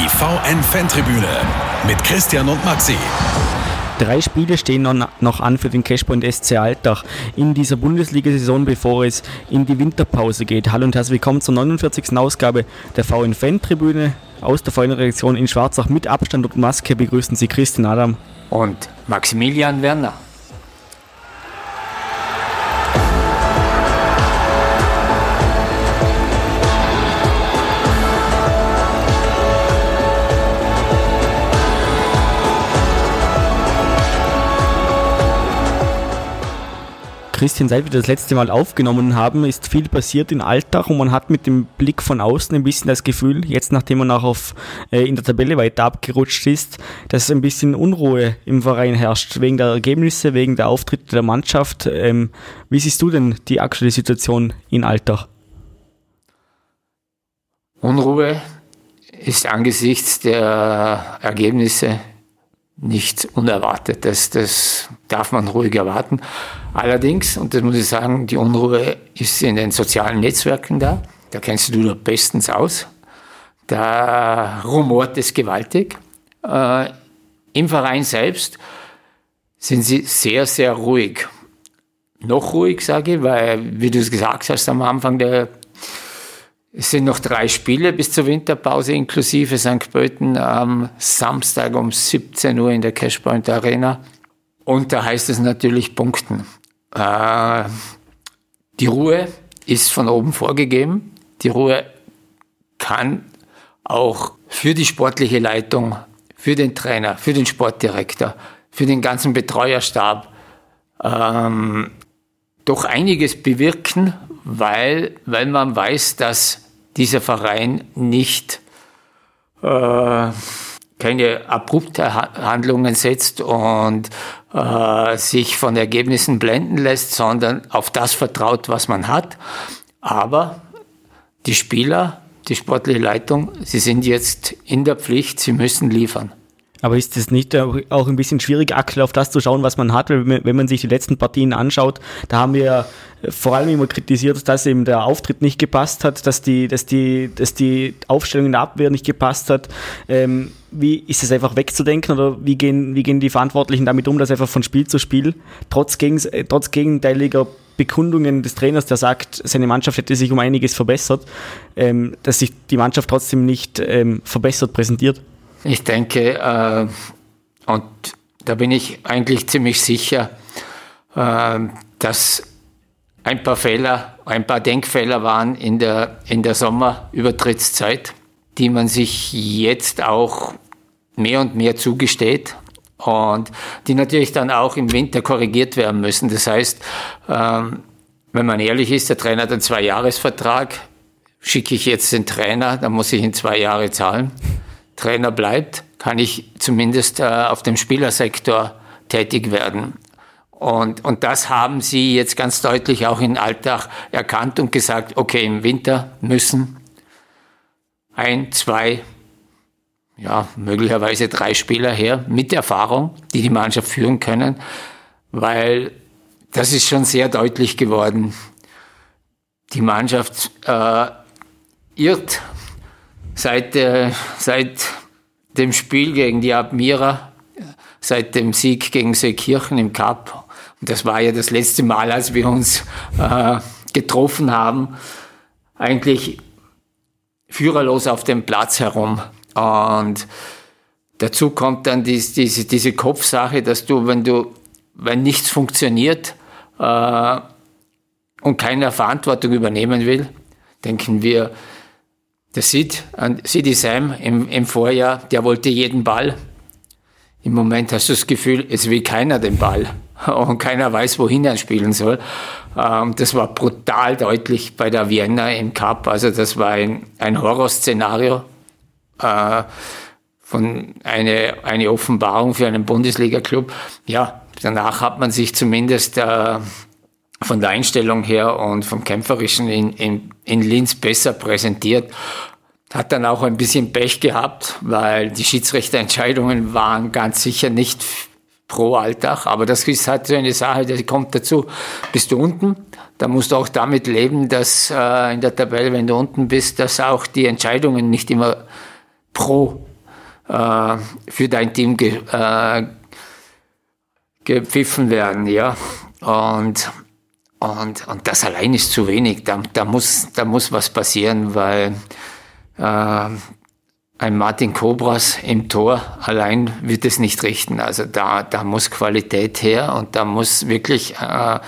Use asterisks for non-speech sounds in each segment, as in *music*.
Die VN-Fantribüne mit Christian und Maxi. Drei Spiele stehen noch an für den Cashpoint SC Altach in dieser Bundesliga-Saison, bevor es in die Winterpause geht. Hallo und herzlich willkommen zur 49. Ausgabe der VN-Fan-Tribüne aus der VN-Redaktion in Schwarzach. Mit Abstand und Maske begrüßen Sie Christian Adam und Maximilian Werner. Christian, seit wir das letzte Mal aufgenommen haben, ist viel passiert in Alltag und man hat mit dem Blick von außen ein bisschen das Gefühl, jetzt nachdem man auch auf, äh, in der Tabelle weiter abgerutscht ist, dass ein bisschen Unruhe im Verein herrscht, wegen der Ergebnisse, wegen der Auftritte der Mannschaft. Ähm, wie siehst du denn die aktuelle Situation in Alltag? Unruhe ist angesichts der Ergebnisse nichts Unerwartetes. Das darf man ruhig erwarten. Allerdings, und das muss ich sagen, die Unruhe ist in den sozialen Netzwerken da. Da kennst du dich bestens aus. Da rumort es gewaltig. Äh, Im Verein selbst sind sie sehr, sehr ruhig. Noch ruhig, sage ich, weil, wie du es gesagt hast am Anfang der es sind noch drei Spiele bis zur Winterpause inklusive St. Pölten am Samstag um 17 Uhr in der Cashpoint Arena. Und da heißt es natürlich Punkten. Äh, die Ruhe ist von oben vorgegeben. Die Ruhe kann auch für die sportliche Leitung, für den Trainer, für den Sportdirektor, für den ganzen Betreuerstab ähm, doch einiges bewirken, weil, weil man weiß, dass dieser Verein nicht äh, keine abrupte Handlungen setzt und äh, sich von Ergebnissen blenden lässt, sondern auf das vertraut, was man hat. Aber die Spieler, die sportliche Leitung, sie sind jetzt in der Pflicht, sie müssen liefern. Aber ist es nicht auch ein bisschen schwierig, aktuell auf das zu schauen, was man hat? Wenn man sich die letzten Partien anschaut, da haben wir vor allem immer kritisiert, dass eben der Auftritt nicht gepasst hat, dass die, dass die, dass die Aufstellung in der Abwehr nicht gepasst hat. Ähm, wie ist es einfach wegzudenken oder wie gehen, wie gehen die Verantwortlichen damit um, dass einfach von Spiel zu Spiel, trotz, gegen, trotz gegenteiliger Bekundungen des Trainers, der sagt, seine Mannschaft hätte sich um einiges verbessert, ähm, dass sich die Mannschaft trotzdem nicht ähm, verbessert präsentiert? Ich denke, äh, und da bin ich eigentlich ziemlich sicher, äh, dass ein paar Fehler, ein paar Denkfehler waren in der, in der Sommerübertrittszeit, die man sich jetzt auch mehr und mehr zugesteht und die natürlich dann auch im Winter korrigiert werden müssen. Das heißt, ähm, wenn man ehrlich ist, der Trainer hat einen Zwei-Jahres-Vertrag, schicke ich jetzt den Trainer, dann muss ich ihn zwei Jahre zahlen. Trainer bleibt, kann ich zumindest äh, auf dem Spielersektor tätig werden. Und, und das haben sie jetzt ganz deutlich auch in Alltag erkannt und gesagt, okay, im Winter müssen ein, zwei, ja, möglicherweise drei Spieler her mit Erfahrung, die die Mannschaft führen können, weil das ist schon sehr deutlich geworden. Die Mannschaft äh, irrt seit, äh, seit dem Spiel gegen die Admira, seit dem Sieg gegen Seekirchen im Cup. Und das war ja das letzte Mal, als wir uns äh, getroffen haben, eigentlich führerlos auf dem Platz herum. Und dazu kommt dann dies, diese, diese Kopfsache, dass du, wenn du, wenn nichts funktioniert äh, und keiner Verantwortung übernehmen will, denken wir, der Sid, Sidi Sam im, im Vorjahr, der wollte jeden Ball. Im Moment hast du das Gefühl, es will keiner den Ball *laughs* und keiner weiß, wohin er spielen soll. Ähm, das war brutal deutlich bei der Vienna im Cup. Also das war ein, ein Horrorszenario äh, von eine, eine Offenbarung für einen Bundesliga-Club. Ja, danach hat man sich zumindest äh, von der Einstellung her und vom Kämpferischen in, in, in Linz besser präsentiert. Hat dann auch ein bisschen Pech gehabt, weil die Schiedsrichterentscheidungen waren ganz sicher nicht pro Alltag, aber das ist halt so eine Sache, die kommt dazu. Bist du unten, da musst du auch damit leben, dass äh, in der Tabelle, wenn du unten bist, dass auch die Entscheidungen nicht immer pro äh, für dein Team ge, äh, gepfiffen werden, ja. Und, und, und das allein ist zu wenig. Da, da, muss, da muss was passieren, weil äh, ein Martin Cobras im Tor allein wird es nicht richten. Also da, da muss Qualität her und da muss wirklich äh,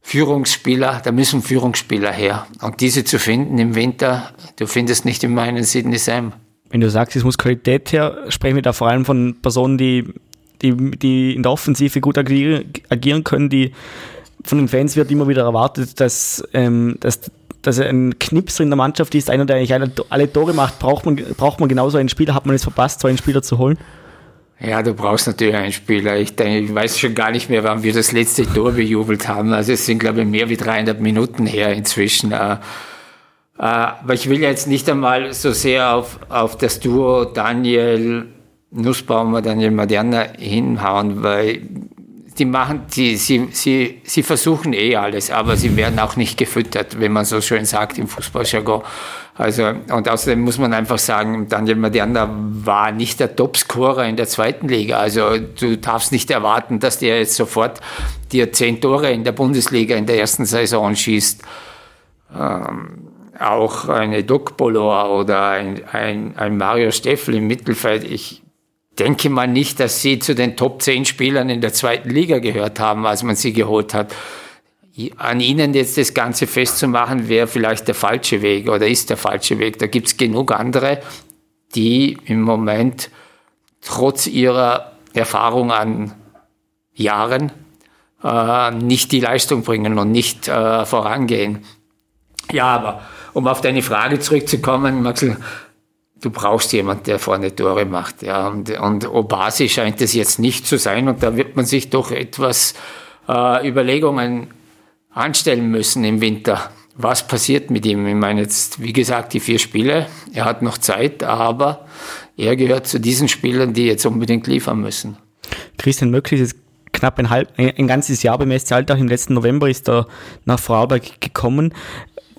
Führungsspieler, da müssen Führungsspieler her. Und diese zu finden im Winter, du findest nicht immer einen Sidney Sam. Wenn du sagst, es muss Qualität her, sprechen wir da vor allem von Personen, die, die, die in der Offensive gut agieren können, die von den Fans wird immer wieder erwartet, dass, ähm, dass dass er ein Knipser in der Mannschaft ist, einer, der eigentlich alle, alle Tore macht, braucht man, braucht man genauso einen Spieler. Hat man es verpasst, so einen Spieler zu holen? Ja, du brauchst natürlich einen Spieler. Ich, denke, ich weiß schon gar nicht mehr, wann wir das letzte Tor bejubelt haben. Also es sind, glaube ich, mehr wie 300 Minuten her inzwischen. Äh, äh, aber ich will jetzt nicht einmal so sehr auf, auf das Duo Daniel Nussbaum oder Daniel Moderna hinhauen, weil die machen, die, sie, sie, sie versuchen eh alles, aber sie werden auch nicht gefüttert, wenn man so schön sagt im Fußballjargon. Also, und außerdem muss man einfach sagen, Daniel Maderna war nicht der Topscorer in der zweiten Liga. Also, du darfst nicht erwarten, dass der jetzt sofort dir zehn Tore in der Bundesliga in der ersten Saison schießt. Ähm, auch eine Doc Bolor oder ein, ein, ein Mario Steffel im Mittelfeld. Ich, denke mal nicht, dass sie zu den Top 10 Spielern in der zweiten Liga gehört haben, als man sie geholt hat. An ihnen jetzt das Ganze festzumachen, wäre vielleicht der falsche Weg oder ist der falsche Weg. Da gibt es genug andere, die im Moment trotz ihrer Erfahrung an Jahren äh, nicht die Leistung bringen und nicht äh, vorangehen. Ja, aber um auf deine Frage zurückzukommen, Maxel, du brauchst jemand, der vorne Tore macht. Ja. Und, und Obasi scheint es jetzt nicht zu sein. Und da wird man sich doch etwas äh, Überlegungen anstellen müssen im Winter. Was passiert mit ihm? Ich meine jetzt, wie gesagt, die vier Spiele. Er hat noch Zeit, aber er gehört zu diesen Spielern, die jetzt unbedingt liefern müssen. Christian Möcklich ist knapp ein, halb, ein ganzes Jahr beim SC Alltag. Im letzten November ist er nach Vorarlberg gekommen.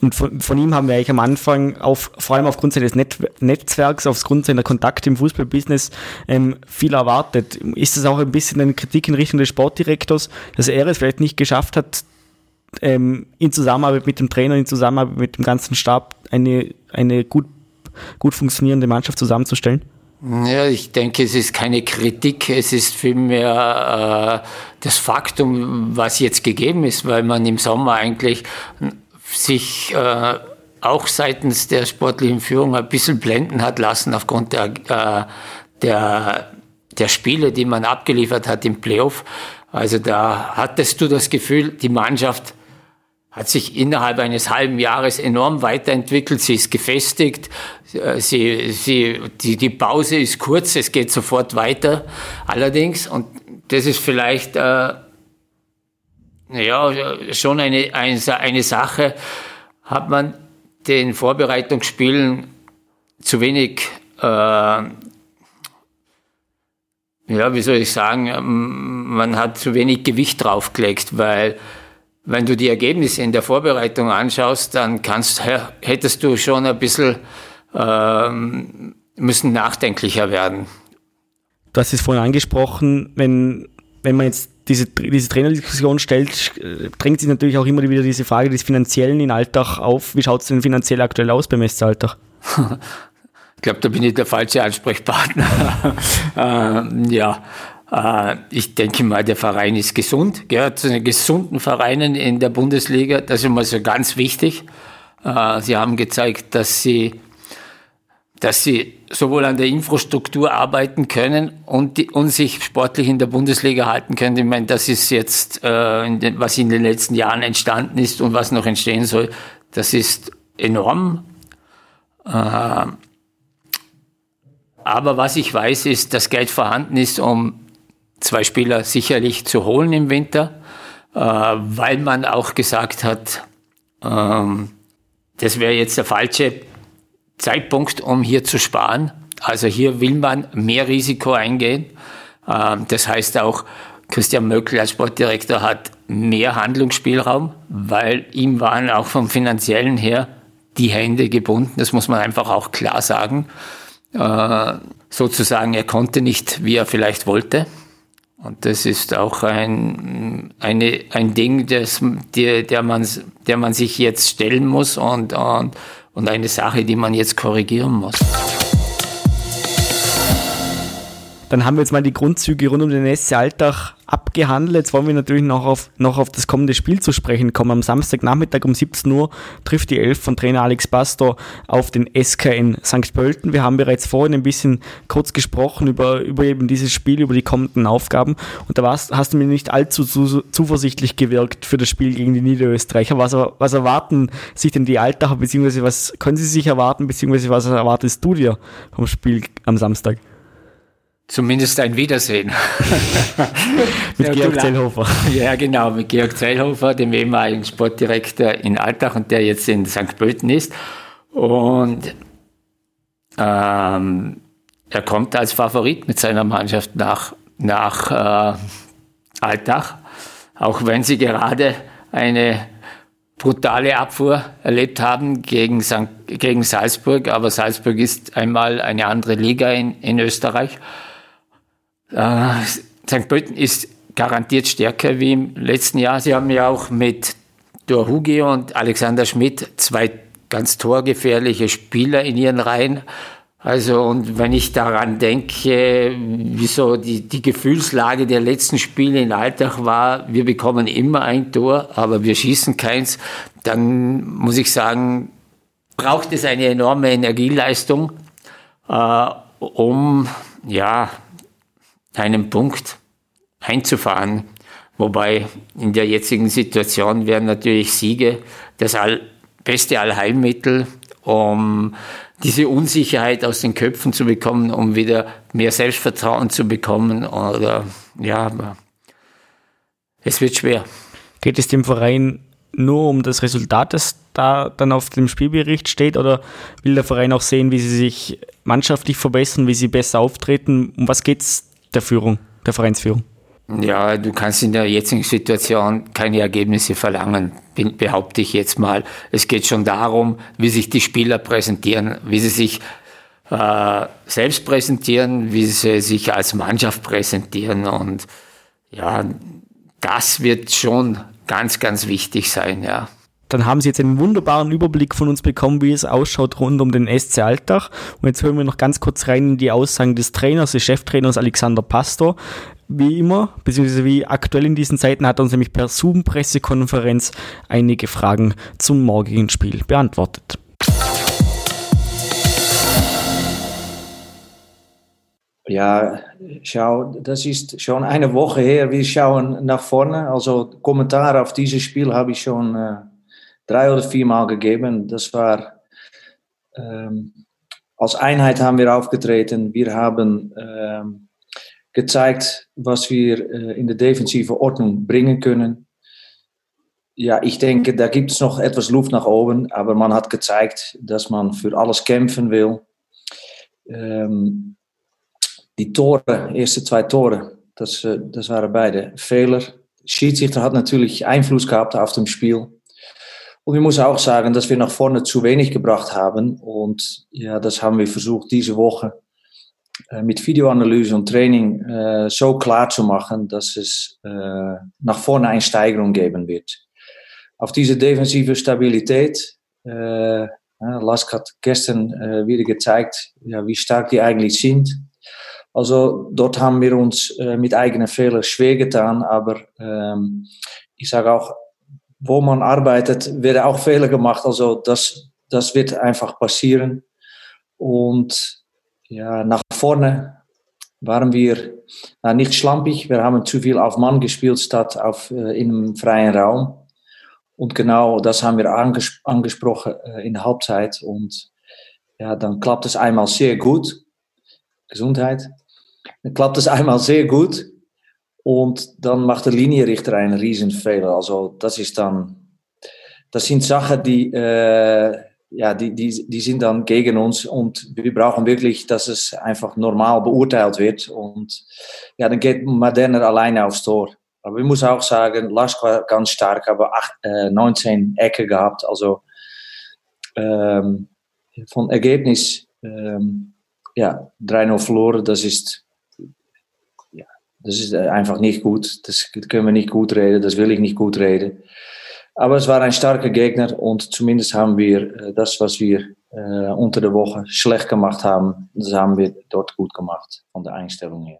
Und von, von, ihm haben wir eigentlich am Anfang, auf, vor allem aufgrund seines Net Netzwerks, aufgrund seiner Kontakte im Fußballbusiness, ähm, viel erwartet. Ist das auch ein bisschen eine Kritik in Richtung des Sportdirektors, dass er es vielleicht nicht geschafft hat, ähm, in Zusammenarbeit mit dem Trainer, in Zusammenarbeit mit dem ganzen Stab eine, eine gut, gut funktionierende Mannschaft zusammenzustellen? Ja, ich denke, es ist keine Kritik, es ist vielmehr äh, das Faktum, was jetzt gegeben ist, weil man im Sommer eigentlich sich äh, auch seitens der sportlichen Führung ein bisschen blenden hat lassen aufgrund der, äh, der, der Spiele, die man abgeliefert hat im Playoff. Also da hattest du das Gefühl, die Mannschaft hat sich innerhalb eines halben Jahres enorm weiterentwickelt. Sie ist gefestigt. Äh, sie, sie, die, die Pause ist kurz. Es geht sofort weiter. Allerdings, und das ist vielleicht äh, ja, schon eine, eine, Sache, hat man den Vorbereitungsspielen zu wenig, äh, ja, wie soll ich sagen, man hat zu wenig Gewicht draufgelegt, weil wenn du die Ergebnisse in der Vorbereitung anschaust, dann kannst, hättest du schon ein bisschen ähm, müssen nachdenklicher werden. Du hast es vorhin angesprochen, wenn, wenn man jetzt diese, diese Trainerdiskussion stellt, drängt sich natürlich auch immer wieder diese Frage des Finanziellen in Alltag auf. Wie schaut es denn finanziell aktuell aus beim SC Alltag? *laughs* ich glaube, da bin ich der falsche Ansprechpartner. *laughs* ähm, ja, äh, ich denke mal, der Verein ist gesund, gehört zu den gesunden Vereinen in der Bundesliga. Das ist immer so ganz wichtig. Äh, sie haben gezeigt, dass sie dass sie sowohl an der Infrastruktur arbeiten können und, die, und sich sportlich in der Bundesliga halten können. Ich meine, das ist jetzt, äh, in den, was in den letzten Jahren entstanden ist und was noch entstehen soll, das ist enorm. Äh, aber was ich weiß, ist, dass Geld vorhanden ist, um zwei Spieler sicherlich zu holen im Winter, äh, weil man auch gesagt hat, ähm, das wäre jetzt der falsche Zeitpunkt, um hier zu sparen. Also hier will man mehr Risiko eingehen. Ähm, das heißt auch, Christian Möckel als Sportdirektor hat mehr Handlungsspielraum, weil ihm waren auch vom finanziellen her die Hände gebunden. Das muss man einfach auch klar sagen. Äh, sozusagen, er konnte nicht, wie er vielleicht wollte. Und das ist auch ein, eine, ein Ding, das, der, der, man, der man sich jetzt stellen muss und, und, und eine Sache, die man jetzt korrigieren muss. Dann haben wir jetzt mal die Grundzüge rund um den SC Alltag abgehandelt. Jetzt wollen wir natürlich noch auf, noch auf das kommende Spiel zu sprechen kommen. Am Samstagnachmittag um 17 Uhr trifft die Elf von Trainer Alex Pastor auf den SK in St. Pölten. Wir haben bereits vorhin ein bisschen kurz gesprochen über, über eben dieses Spiel, über die kommenden Aufgaben. Und da warst, hast du mir nicht allzu zu, zuversichtlich gewirkt für das Spiel gegen die Niederösterreicher. Was, was erwarten sich denn die Alltacher, beziehungsweise was können sie sich erwarten, beziehungsweise was erwartest du dir vom Spiel am Samstag? Zumindest ein Wiedersehen. *laughs* mit ja, Georg Zellhofer. Ja, genau, mit Georg Zellhofer, dem ehemaligen Sportdirektor in Altach und der jetzt in St. Pölten ist. Und ähm, er kommt als Favorit mit seiner Mannschaft nach, nach äh, Altach, auch wenn sie gerade eine brutale Abfuhr erlebt haben gegen, St., gegen Salzburg. Aber Salzburg ist einmal eine andere Liga in, in Österreich. Äh, St. Pölten ist garantiert stärker wie im letzten Jahr. Sie haben ja auch mit Dor Hugi und Alexander Schmidt zwei ganz torgefährliche Spieler in ihren Reihen. Also, und wenn ich daran denke, wieso die, die Gefühlslage der letzten Spiele in Alltag war, wir bekommen immer ein Tor, aber wir schießen keins, dann muss ich sagen, braucht es eine enorme Energieleistung, äh, um, ja, einen Punkt einzufahren. Wobei in der jetzigen Situation wären natürlich Siege das all, beste Allheilmittel, um diese Unsicherheit aus den Köpfen zu bekommen, um wieder mehr Selbstvertrauen zu bekommen. Oder ja, es wird schwer. Geht es dem Verein nur um das Resultat, das da dann auf dem Spielbericht steht, oder will der Verein auch sehen, wie sie sich mannschaftlich verbessern, wie sie besser auftreten? Um was geht es der Führung, der Vereinsführung? Ja, du kannst in der jetzigen Situation keine Ergebnisse verlangen, behaupte ich jetzt mal. Es geht schon darum, wie sich die Spieler präsentieren, wie sie sich äh, selbst präsentieren, wie sie sich als Mannschaft präsentieren. Und ja, das wird schon ganz, ganz wichtig sein, ja dann haben Sie jetzt einen wunderbaren Überblick von uns bekommen, wie es ausschaut rund um den SC Alltag. Und jetzt hören wir noch ganz kurz rein in die Aussagen des Trainers, des Cheftrainers Alexander Pastor. Wie immer, beziehungsweise wie aktuell in diesen Zeiten, hat er uns nämlich per Zoom-Pressekonferenz einige Fragen zum morgigen Spiel beantwortet. Ja, schau, das ist schon eine Woche her. Wir schauen nach vorne. Also Kommentare auf dieses Spiel habe ich schon äh, drei oder vier Mal gegeben. Das war ähm, als Einheit haben wir aufgetreten. Wir haben ähm, gezeigt, was wir äh, in der defensive Ordnung bringen können. Ja, ich denke, da gibt es noch etwas Luft nach oben, aber man hat gezeigt, dass man für alles kämpfen will. Ähm, die Tore, erste zwei Tore, das, äh, das waren beide Fehler. Schiedsrichter hat natürlich Einfluss gehabt auf dem Spiel. Und ich muss auch sagen, dass wir nach vorne zu wenig gebracht haben. Und ja, das haben wir versucht, diese Woche äh, mit Videoanalyse und Training äh, so klar zu machen, dass es äh, nach vorne eine Steigerung geben wird. Auf diese defensive Stabilität, äh, Lask hat gestern äh, wieder gezeigt, ja, wie stark die eigentlich sind. Also dort haben wir uns äh, mit eigenen Fehlern schwer getan, aber ähm, ich sage auch, wo man arbeitet, werden auch Fehler gemacht. Also das, das wird einfach passieren. Und ja, nach vorne waren wir na, nicht schlampig. Wir haben zu viel auf Mann gespielt statt auf, äh, in einem freien Raum. Und genau das haben wir anges angesprochen äh, in der Halbzeit. Und ja, dann klappt es einmal sehr gut. Gesundheit. Dann klappt es einmal sehr gut. Und dann macht der Linienrichter einen Riesenfehler. Also das ist dann, das sind Sachen, die, äh, ja, die, die, die sind dann gegen uns und wir brauchen wirklich, dass es einfach normal beurteilt wird. Und ja, dann geht Moderner alleine aufs Tor. Aber ich muss auch sagen, Lask war ganz stark, aber acht, äh, 19 Ecke gehabt. Also ähm, von Ergebnis ähm, ja, 3-0 verloren, das ist, das ist einfach nicht gut. Das können wir nicht gut reden, das will ich nicht gut reden. Aber es war ein starker Gegner und zumindest haben wir äh, das, was wir äh, unter der Woche schlecht gemacht haben, das haben wir dort gut gemacht von der Einstellung her.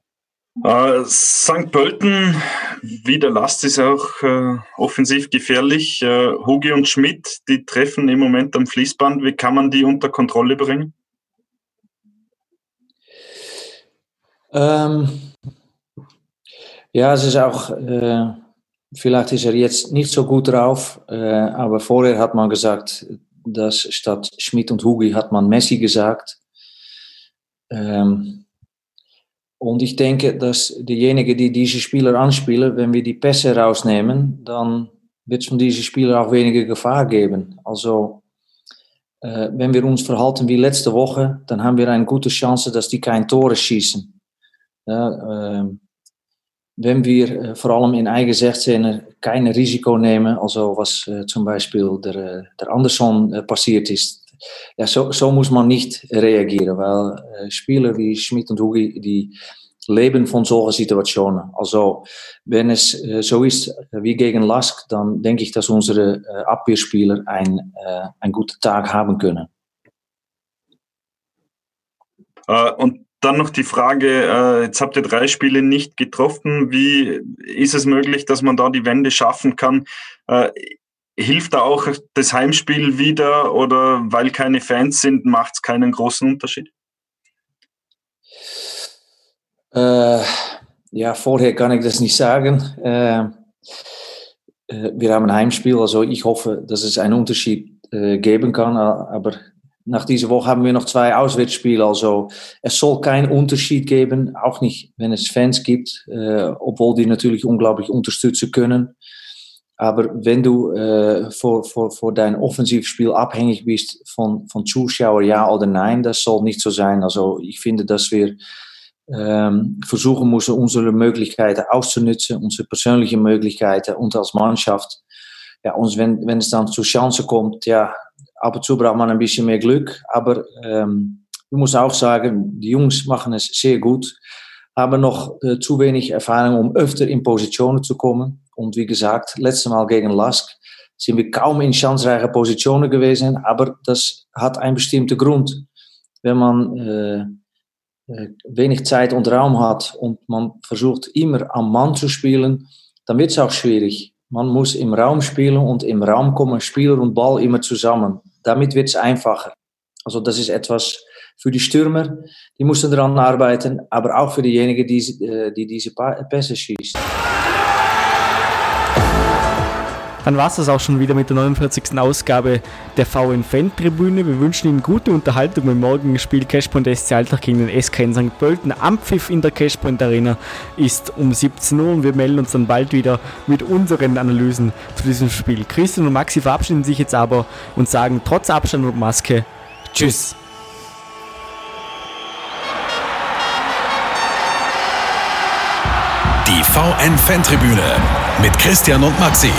Äh, St. Pölten, wie der Last ist auch äh, offensiv gefährlich. Äh, Hugi und Schmidt, die treffen im Moment am Fließband. Wie kann man die unter Kontrolle bringen? Ähm, ja, es ist auch, äh, vielleicht ist er jetzt nicht so gut drauf, äh, aber vorher hat man gesagt, dass statt Schmidt und Hugi hat man Messi gesagt. Ähm, und ich denke, dass diejenigen, die diese Spieler anspielen, wenn wir die Pässe rausnehmen, dann wird es von diesen Spielern auch weniger Gefahr geben. Also, äh, wenn wir uns verhalten wie letzte Woche, dann haben wir eine gute Chance, dass die kein Tore schießen. Ja, äh, wenn wir äh, vor allem in eigen 16 kein Risiko nehmen, also was äh, zum Beispiel der, der Anderson äh, passiert ist, ja, so, so muss man nicht reagieren, weil Spieler wie Schmidt und Hugi, die leben von solchen Situationen. Also, wenn es so ist wie gegen Lask, dann denke ich, dass unsere Abwehrspieler ein, einen guten Tag haben können. Äh, und dann noch die Frage, äh, jetzt habt ihr drei Spiele nicht getroffen. Wie ist es möglich, dass man da die Wende schaffen kann? hilft da auch das Heimspiel wieder oder weil keine Fans sind, macht es keinen großen Unterschied? Äh, ja, vorher kann ich das nicht sagen. Äh, äh, wir haben ein Heimspiel, also ich hoffe, dass es einen Unterschied äh, geben kann. Aber nach dieser Woche haben wir noch zwei Auswärtsspiele, also es soll keinen Unterschied geben, auch nicht, wenn es Fans gibt, äh, obwohl die natürlich unglaublich unterstützen können. Aber wenn du äh, voor, voor, voor dein Offensivspiel abhängig bist von, von Zuschauer, ja oder nein, das soll nicht so sein. Also ich finde, dass wir ähm, versuchen müssen, unsere Möglichkeiten auszunutzen, unsere persönlichen Möglichkeiten und als Mannschaft. Ja, und wenn, wenn es dann zu Chancen kommt, ja, ab und zu braucht man ein bisschen mehr Glück. Aber ähm, ich muss auch sagen, die Jungs machen es sehr gut, haben noch äh, zu wenig Erfahrung, um öfter in Positionen zu kommen. Und wie gesagt, letztes Mal gegen Lask sind wir kaum in chancereiche Positionen gewesen, aber das hat einen bestimmten Grund. Wenn man äh, äh, wenig Zeit und Raum hat und man versucht immer am Mann zu spielen, dann wird es auch schwierig. Man muss im Raum spielen und im Raum kommen Spieler und Ball immer zusammen. Damit wird es einfacher. Also das ist etwas für die Stürmer, die müssen daran arbeiten, aber auch für diejenigen, die, äh, die diese Pässe schießen. Dann war es das auch schon wieder mit der 49. Ausgabe der VN-Fan-Tribüne. Wir wünschen Ihnen gute Unterhaltung beim morgigen Spiel Cashpoint SC Alltag gegen den SK in St. Pölten. Ampfiff in der Cashpoint Arena ist um 17 Uhr und wir melden uns dann bald wieder mit unseren Analysen zu diesem Spiel. Christian und Maxi verabschieden sich jetzt aber und sagen trotz Abstand und Maske Tschüss. Die VN-Fantribüne mit Christian und Maxi.